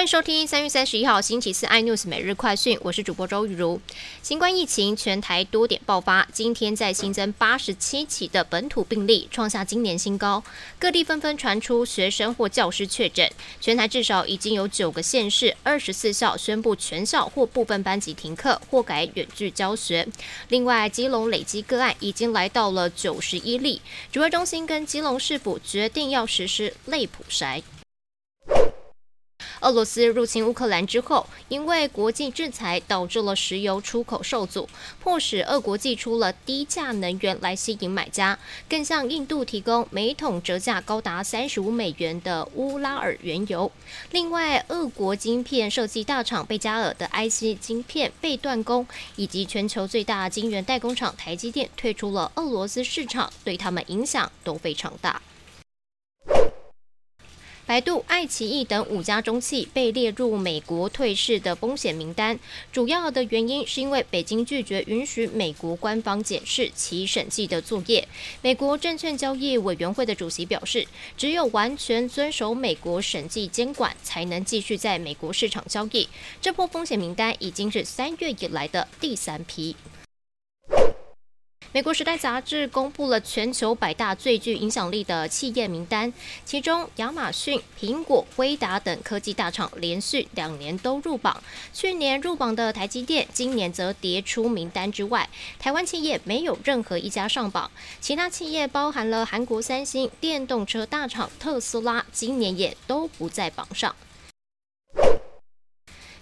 欢迎收听三月三十一号星期四 iNews 每日快讯，我是主播周玉如。新冠疫情全台多点爆发，今天再新增八十七起的本土病例，创下今年新高。各地纷纷传出学生或教师确诊，全台至少已经有九个县市、二十四校宣布全校或部分班级停课或改远距教学。另外，基隆累积个案已经来到了九十一例，指挥中心跟基隆市府决定要实施类普筛。俄罗斯入侵乌克兰之后，因为国际制裁导致了石油出口受阻，迫使俄国寄出了低价能源来吸引买家，更向印度提供每桶折价高达三十五美元的乌拉尔原油。另外，俄国晶片设计大厂贝加尔的 IC 晶片被断供，以及全球最大晶圆代工厂台积电退出了俄罗斯市场，对他们影响都非常大。百度、爱奇艺等五家中企被列入美国退市的风险名单，主要的原因是因为北京拒绝允许美国官方检视其审计的作业。美国证券交易委员会的主席表示，只有完全遵守美国审计监管，才能继续在美国市场交易。这波风险名单已经是三月以来的第三批。美国《时代》杂志公布了全球百大最具影响力的企业名单，其中亚马逊、苹果、辉达等科技大厂连续两年都入榜。去年入榜的台积电，今年则跌出名单之外。台湾企业没有任何一家上榜，其他企业包含了韩国三星、电动车大厂特斯拉，今年也都不在榜上。